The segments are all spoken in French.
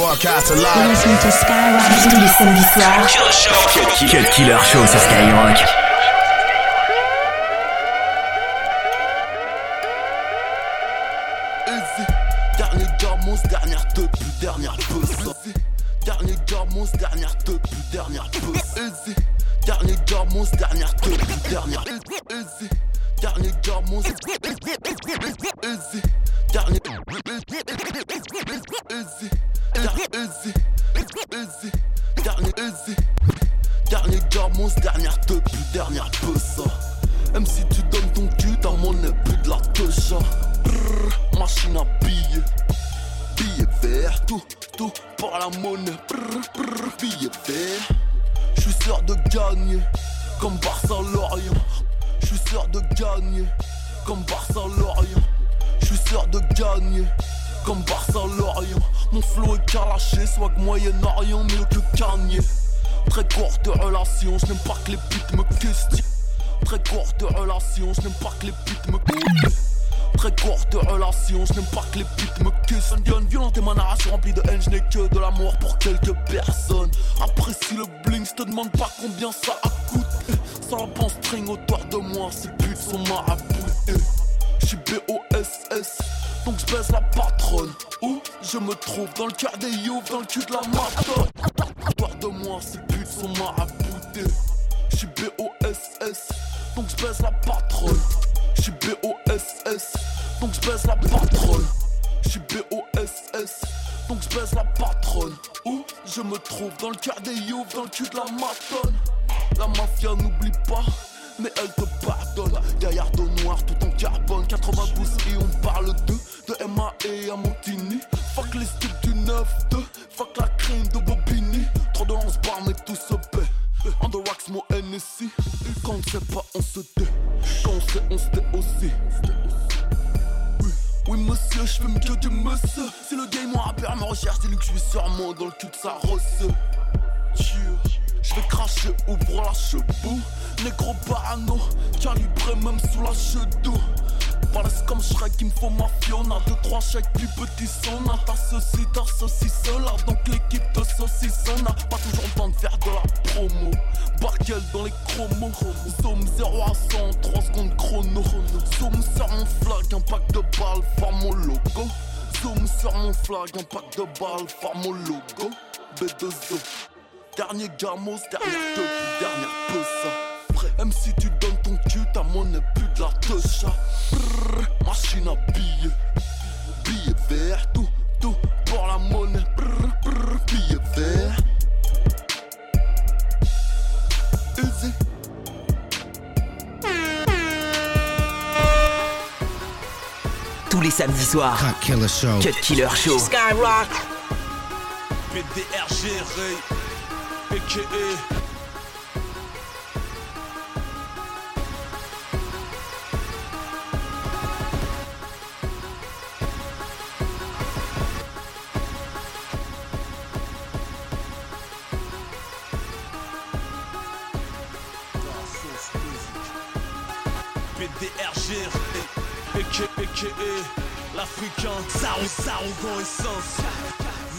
broadcast You're live. listening to Skyrock tous les samedis soirs. Cut Killer Show sur Skyrock. Easy. Dernier gamos, dernière plus dernière puce. Easy. Dernier gamos, dernière plus dernière puce. Easy. Dernier gamos, dernière plus dernière Easy. Dernier gamos. Easy. Easy. Easy. Dernier Easy. Dernier gamos, dernière plus dernière puce. Même si tu donnes ton cul, ta monnaie plus de la. Brrr, machine à billets, billets verts, tout, tout pour la monnaie. Brrr, brrr, billets verts. Je sûr de gagner, comme Barça Lorient. Je suis sûr de gagner, comme Barça Lorient. Je suis sûr de gagner, comme Barça Lorient. Mon flow est calaché, swag Moyen-Orient, mieux que Kanye. Très courte relation, je n'aime pas que les putes me questionnent. Très courte relation, je n'aime pas que les putes me Très courte relation, je n'aime pas que les putes me questionnent Violente et ma narration remplie de haine, je n'ai que de l'amour pour quelques personnes Apprécie le bling, je te demande pas combien ça a coûté Sans bon string autour de moi, ces putes sont maraboutés Je suis B.O.S.S, donc je baise la patronne Où je me trouve dans le cœur des youths, dans le cul de la matonne Autour de moi, ces putes sont maraboutés je suis B.O.S.S, donc je baise la patronne. Je suis B.O.S.S, donc je baise la patronne. Je suis B.O.S.S, donc je baise la patronne. Où je me trouve dans le cœur des youths, dans le cul de la matonne. La mafia n'oublie pas, mais elle te pardonne. Derrière dos noir, tout en carbone. 92 et on parle de, de MA et à Montigny. Fuck les styles du 9-2, fuck la crime de Bobigny. Trop de lance bar, mais tout se paie. On the rocks, mon NSI. Quand on sait pas, on se tait. Quand on sait, on se tait aussi. Oui, monsieur, je fume que du monsieur. Si le game, mon rappeur me recherche, dis-lui que je suis sûrement dans le cul de sa rosse. Je vais cracher, ouvre la chebou. Négro parano, calibré même sous la chedou. Balèze comme Shrek, il me faut ma Fiona. Deux, trois chèques, plus petit son a T'as ceci, t'as ceci, cela Donc l'équipe de saucisson n'a pas toujours le temps de faire de la promo. Barkel dans les chromos. Zoom 0 à 100, 3 secondes chrono. Zoom sur mon flag, un pack de balles, forme mon logo. Zoom sur mon flag, un pack de balles, forme mon logo. B2O Dernier gamos, dernière teuf, dernière peusa même si tu donnes ton cul, ta monnaie plus de la touche Brrr, Machine à billets Billets verts, tout, tout pour la monnaie Brrr, brrr, Billets verts Easy Tous les samedis soirs. Cut Killer Show. Cut Killer Show. Skyrock. PDRG Ray, a.k.a. L'Africain, Sarou, Sarougan essence,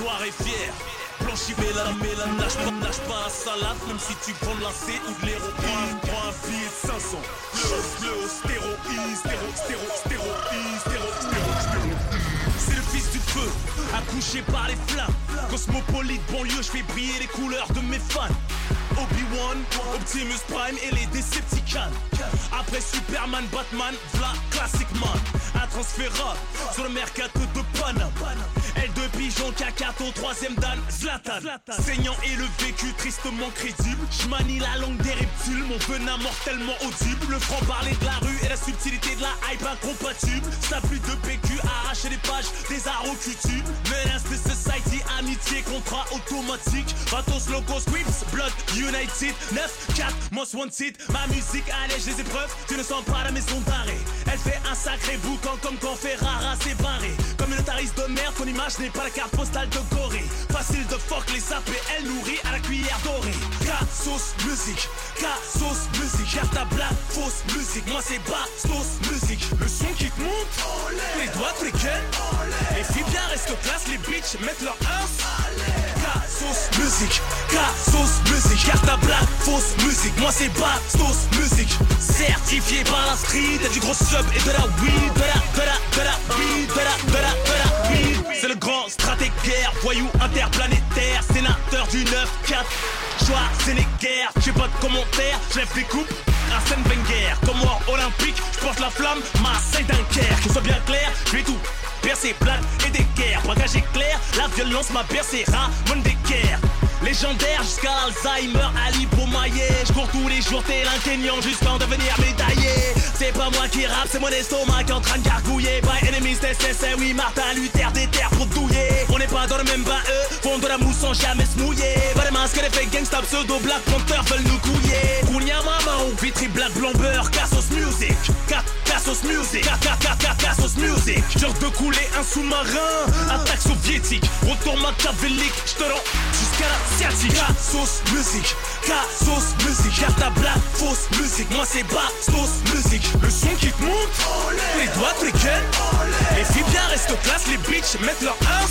noir et fier. Blanchi, mais la, nage pas, nage pas la salade, même si tu prends de la C ou de l'héroïne, prends un billet de 500. Le, le, stéroïde, stéro, stéro, stéroïde, stéro, stéro, stéro. C'est le fils du feu, accouché par les flammes. Cosmopolite, banlieue, je fais briller les couleurs de mes fans. Optimus Prime et les Decepticons. Après Superman, Batman, v'là Classic Man. Intransférable sur le mercato de Paname. L2 pigeon, Kakato, troisième dan, Zlatan. Saignant et le vécu tristement crédible. J'manie la langue des reptiles, mon venin mortellement audible. Le franc parler de la rue et la subtilité de la hype incompatible. Ça plus de PQ, arracher les pages des arrows cutiles. Menace de society, amitié, contrat automatique. Vatos, locos, Crips, Blood, United, 9-4, most wanted. Ma musique allège les épreuves, tu ne sens pas la maison d'arrêt. Elle fait un sacré boucan comme quand Ferrara s'est barré. Comme une notariste de merde, ton image n'est pas la carte postale de Corée. Facile de fuck les APL nourris à la cuillère dorée. K-sauce musique, K-sauce musique. Garde ta blague, fausse musique. Moi c'est bas, sauce musique. Le son qui te monte, les doigts freaking. Les filles bien restent classe, les bitches mettent leur ins. K-sauce musique, K-sauce musique. Garde ta blague, fausse musique. Moi c'est bas, sauce musique. Certifié par la street, et du gros sub et de la weed, de la, de la, de la weed, de la, de la, de la. C'est le grand stratègue voyou interplanétaire, sénateur du 9-4. Joie, Sénéguerre, j'ai pas de commentaires, je lève les coupes. Arsène Wenger, comme moi olympique, je porte la flamme, ma saint Dunkerque. Que soit bien clair, je vais tout percer, plate et des guerres. Braquage éclair, la violence m'a bercé, Ramon guerres Légendaire jusqu'à Alzheimer, Ali cours tous les jours tel un Kenyan jusqu'à en devenir médaillé. C'est pas moi qui rappe, c'est mon estomac qui est en train de gargouiller. By enemies, c'est oui Martin Luther des terres pour douiller. On n'est pas dans le même bain, eux font de la mousse sans jamais se mouiller. Pas les masques, les fake gangsta pseudo Black Panther veulent nous couiller. Kounia maman ou vitri black blanc beurre, Cassos music. Cassos music, Cassos music. Genre de couler un sous-marin, attaque soviétique. Retour machiavélique, je te rends la K-sauce musique, K-sauce musique. Garde ta blague, fausse musique. Moi c'est bas, sauce musique. Le son qui te monte, les doigts te Les filles bien restent classe, les bitches mettent leur ins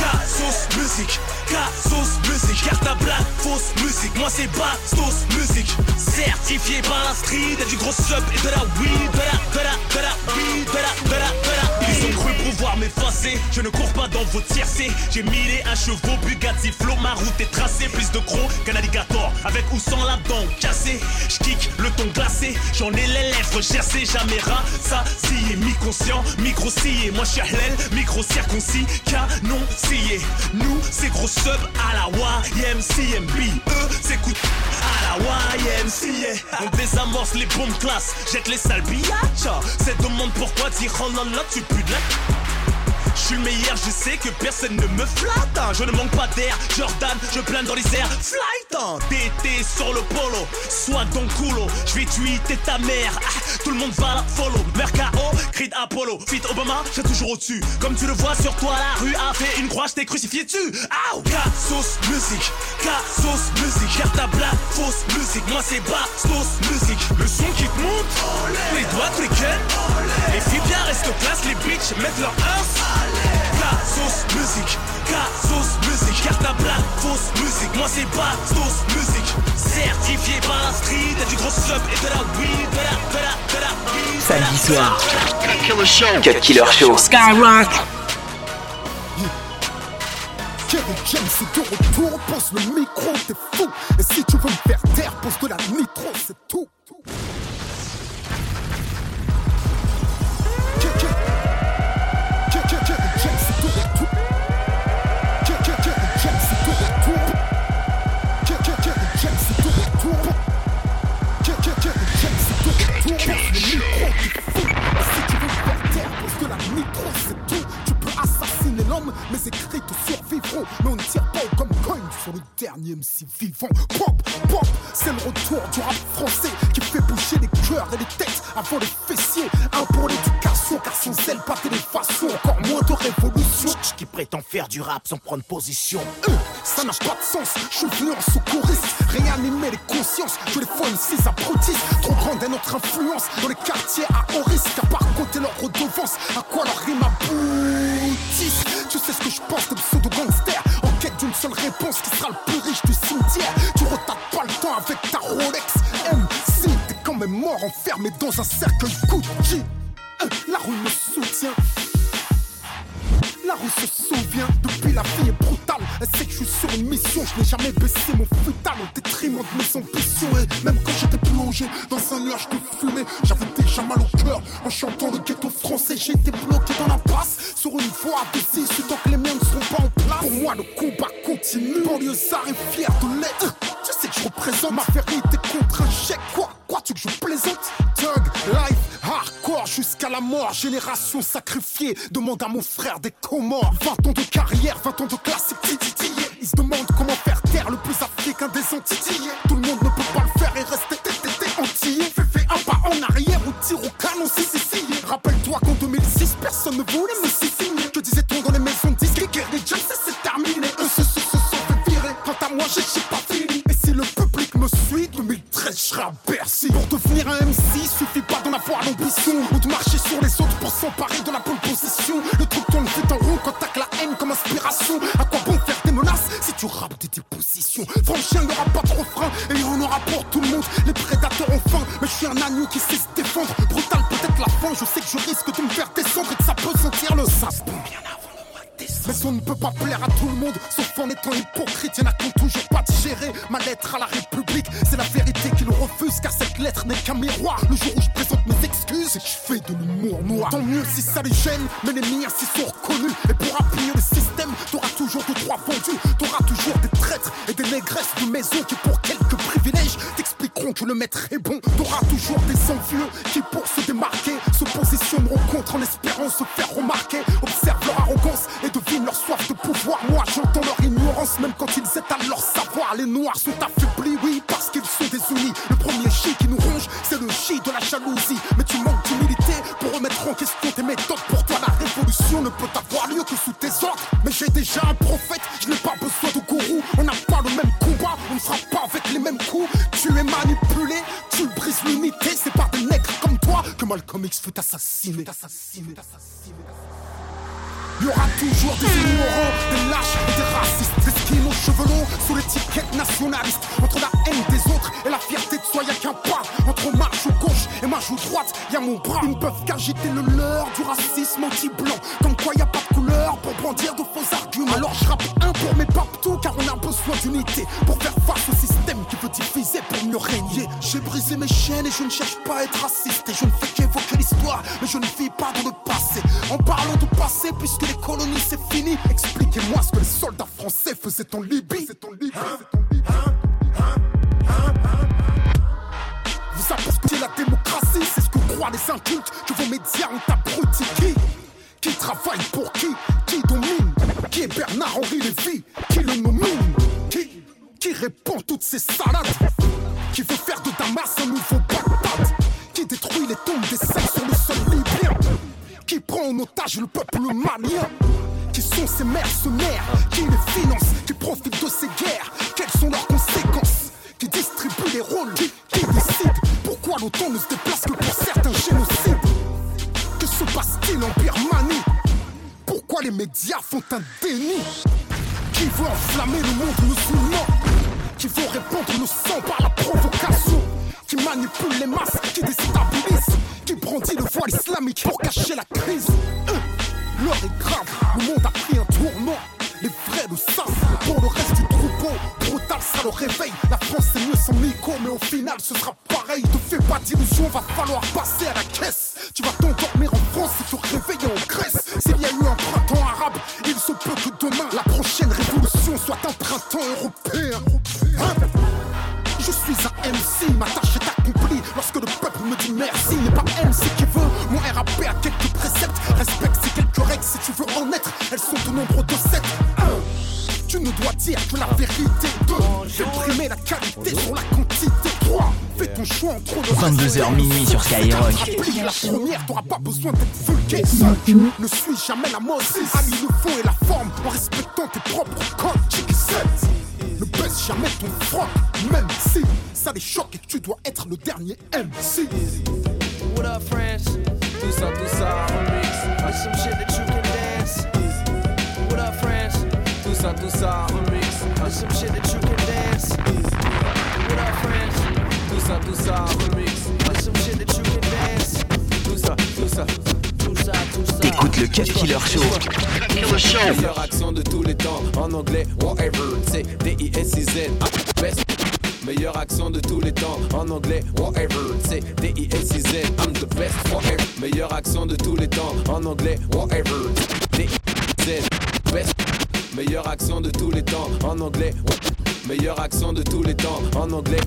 K-sauce musique, K-sauce musique. Garde ta blague, fausse musique. Moi c'est bas, sauce musique. Certifié par la street Et du gros sub et de la weed. De la, de la, de la weed De la, pouvoir m'effacer. Je ne cours pas dans vos tiercés. J'ai millé un chevaux Bugatti Flow Ma route est tracée. Plus de crocs qu'un alligator Avec ou sans la dent cassée. J'kick le ton glacé J'en ai les lèvres gercées. Jamais rat, ça, si mi-conscient Micro scié, moi je suis Micro circoncis, canon scié Nous c'est gros sub à la YMCMB Eux c'est coup YMCA On désamorce les bombes classe Jette les sales billages C'est demande pourquoi dire oh non non tu pues de la je suis le meilleur, je sais que personne ne me flatte. Hein. Je ne manque pas d'air, Jordan, je plane dans les airs. Flight, hein. TT sur le polo, dans le coulo. Je vais tweeter ta mère, ah, tout le monde va la follow. Mercao, cri Apollo, fit Obama, j'ai toujours au-dessus. Comme tu le vois sur toi, la rue a fait une croix, je t'ai crucifié dessus. Ow, sauce musique, sauce musique. Garde ta blague, fausse musique. Moi c'est bas, sauce musique. Le son qui te monte, les doigts te Les filles bien restent classe, les bitches mettent leur ins. K-sauce musique, K-sauce musique Garde ta blague, fausse musique. Moi c'est pas sauce musique. Certifié par la street Et du gros sub et de la weed De la, de la, de la weed Samedi soir. Cut Killer Show. Cut Killer Show. Skyrock. Kerry James est de retour, pose le micro, t'es fou. Et si tu veux me faire taire, pose de la nitro, c'est tout dernier MC vivant. Pop, pop, c'est le retour du rap français qui fait bouger les cœurs et les têtes avant les fessiers. Un pour l'éducation, car sans elle, pas façons encore moins de révolution. Qui prétend faire du rap sans prendre position. Euh, ça n'a pas de sens, je suis venu en secouriste. Réanimer les consciences, je les fois six abrutis. Trop grande est notre influence dans les quartiers à haut risque. À part côté leur redevance, à quoi leur rime aboutisse. Tu sais ce que je pense de pseudo-gangster En quête d'une seule réponse qui sera le plus riche du cimetière Tu retardes pas le temps avec ta Rolex MC T'es quand même mort enfermé dans un cercle Gucci euh, La rue me soutient la rue se souvient, depuis la vie est brutale. Elle sait que je suis sur une mission, je n'ai jamais baissé mon futal au détriment de mes ambitions. Et même quand j'étais plongé dans un nuage de fumée, j'avais déjà mal au cœur en chantant le ghetto français. J'ai été bloqué dans la passe sur une voie six, tant que les miens ne seront pas en place. Pour moi, le combat continue. Banlieusard est fier de l'être. Tu sais que je représente ma vérité contre un chèque. Quoi Crois-tu que je plaisante? Thug, life, hardcore jusqu'à la mort. Génération sacrifiée. Demande à mon frère des Comores. 20 ans de carrière, 20 ans de classique. Ils se demandent comment faire taire le plus africain des Antilles. Tout le monde ne peut pas le faire et rester antillais. Fais, fais un pas en arrière ou tire au canon si je sais que je risque de me faire descendre et que ça peut sentir le sas. bien avant le mois de décembre. Mais on ne peut pas plaire à tout le monde, sauf en étant hypocrite. Y'en a qui ont toujours pas digéré ma lettre à la République. C'est la vérité qu'ils refusent, car cette lettre n'est qu'un miroir. Le jour où je présente mes excuses, je fais de l'humour noir. Tant mieux si ça les gêne, mais les miens s'y sont reconnus. Et pour appuyer le système, t'auras toujours deux, trois vendus. T'auras toujours des traîtres et des négresses de maison qui, pour quelques privilèges, t'expliqueront que le maître est bon. T'auras toujours des envieux qui, pour se démarquer, en espérant se faire remarquer. Observe leur arrogance et devine leur soif de pouvoir. Moi, j'entends leur ignorance, même quand ils étalent leur savoir. Les noirs sont affaiblis, assassino, assassino, assassino. Il y aura toujours des ignorants, des lâches et des racistes, des skins aux cheveux longs sous l'étiquette nationaliste. Entre la haine des autres et la fierté de soi, y'a qu'un pas. Entre marche ou gauche et marche ou droite, y'a mon bras. Ils ne peuvent qu'agiter le leur du racisme anti-blanc. Comme quoi y a pas de couleur pour brandir de faux arguments. Alors je rappe un pour mes papetous car on a besoin d'unité pour faire face au système qui veut diviser pour mieux régner. J'ai brisé mes chaînes et je ne cherche pas à être raciste. Et je ne fais qu'évoquer l'histoire, mais je ne vis pas dans le passé. En parlant de passé, puisque les colonies c'est fini, expliquez-moi ce que les soldats français faisaient en Libye. Vous apportez la démocratie, c'est ce que croient les incultes. Que vos médias ont abruti. Qui? Qui travaille pour qui? Qui domine? Qui est Bernard-Henri Lévy? Qui le nomine? Qui Qui répand toutes ces salades? Prend en otage le peuple malien. Qui sont ces mercenaires Qui les financent Qui profitent de ces guerres? Quelles sont leurs conséquences? Qui distribue les rôles Qui, qui décide Pourquoi l'OTAN ne se déplace que pour certains génocides? Que se passe-t-il en Birmanie? Pourquoi les médias font un déni? Qui veut enflammer le monde musulman? Qui veut répandre le sang par la provocation? Qui manipule les masses, qui déstabilise? Qui brandit le voile islamique pour cacher la crise Hein, L'heure est grave, le monde a pris un tournant les vrais le savent, pour le reste du troupeau, brutal ça le réveille. La France c'est mieux sans Nico, mais au final ce sera pareil. Te fais pas d'illusions, va falloir passer à la caisse. Veux en être. Elles sont au nombre de sept. Un, Tu ne dois dire que la vérité. Deux, Fais primer la qualité sur la quantité. Trois, Fais ton choix entre le 22h minuit sur Skyrock. La première, t'auras pas besoin d'être vulgaire. Seul, ne suis jamais la mode Allie le fond et la forme En respectant tes propres codes. Check it ne baisse jamais ton froc, même si ça les choque et que tu dois être le dernier MC. What up, friends? Tout ça, tout ça, remix. Some shit that Tout ça, tout ça, remix. There's some shit that you can dance. What up, friends? Tout ça, tout ça, remix. There's some shit that you can dance. Tout ça, tout ça. Tout ça, tout ça. T'écoutes le Cut Killer Show. Meilleure action de tous les temps, en anglais, whatever, c'est D-I-S-I-Z, best. Meilleure action de tous les temps, en anglais, whatever, c'est D-I-S-I-Z, I'm the best, whatever. Meilleure action de tous les temps, en anglais, whatever. Meilleure action de tous les temps, en anglais, meilleure action de tous les temps, en anglais,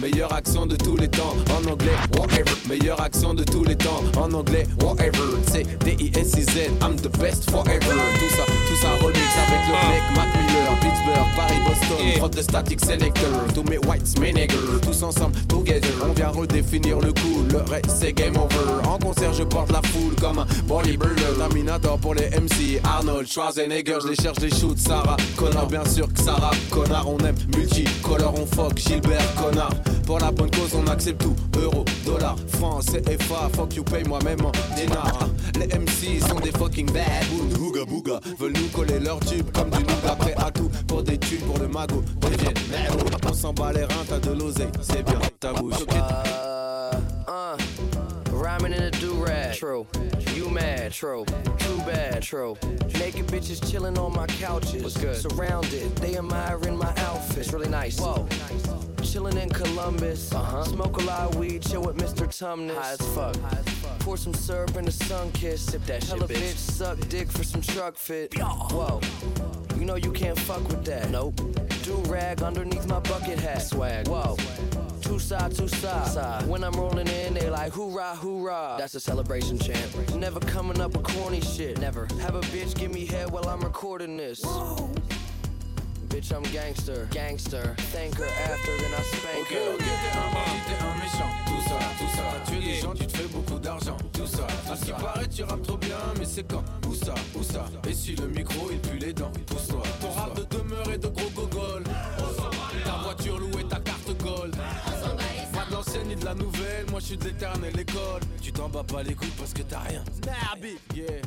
Meilleure action de tous les temps. En anglais, whatever. Meilleure action de tous les temps. En anglais, whatever. C'est D-I-S-I-Z, I'm the best forever. Tout ça, tout ça remix avec le mec Mac Miller, Pittsburgh, Paris, Boston, Frotte de static selector, tous mes whites, mes niggas, tous ensemble, together. On vient redéfinir le coup, le reste c'est game over. En concert, je porte la foule comme un bodybuilder. Terminator pour les MC, Arnold Schwarzenegger, je les cherche des shoots, Sarah Connor, bien sûr que Sarah Connard, on aime multicolore, on fuck Gilbert Connard. Pour la bonne cause, on accepte tout, euro, dollar, France, CFA, fuck you, pay moi-même en dinar. Les MC sont des fucking bad booga booga, veulent nous coller leur tube comme du nougat, prêt à tout pour des thunes, pour le magot, deviennent On s'en bat les reins, t'as de l'oseille, c'est bien, ta bouche. Uh, uh, rhyming in a do-rag, true. You mad, true. Too bad, true. Naked bitches chilling on my couches. What's good? Surrounded, they admiring my outfit. It's really nice. Whoa. Chilling in Columbus. Uh-huh. Smoke a lot of weed, chill with Mr. Tumnus. High as fuck. Pour some syrup in a sun kiss. Sip that shit, Tell a bitch. suck dick for some truck fit. Whoa. You know you can't fuck with that. Nope. Do rag underneath my bucket hat. Swag. Whoa. Two side, two side. side. When I'm rolling in, they like hoorah, hoorah. That's a celebration chant. Never coming up with corny shit. Never. Have a bitch give me head while I'm recording this. Whoa. Bitch, I'm gangster, gangster. Thank her after, then I spank Ok, her. ok, t'es un bandit, t'es un méchant. Tout ça, tout ça. T'as tué des gens, tu te fais beaucoup d'argent. Tout ça, à ce qui paraît, tu rappes trop bien, mais c'est quand? Où ça, où ça? Et si le micro, il pue les dents Pousse-toi. Ton rap de demeure et de gros gogol. Ta voiture louée, ta carte gold. Pas de l'ancienne ni de la nouvelle, moi je suis de l'éternelle école. Tu t'en bats pas les couilles parce que t'as rien. Yeah.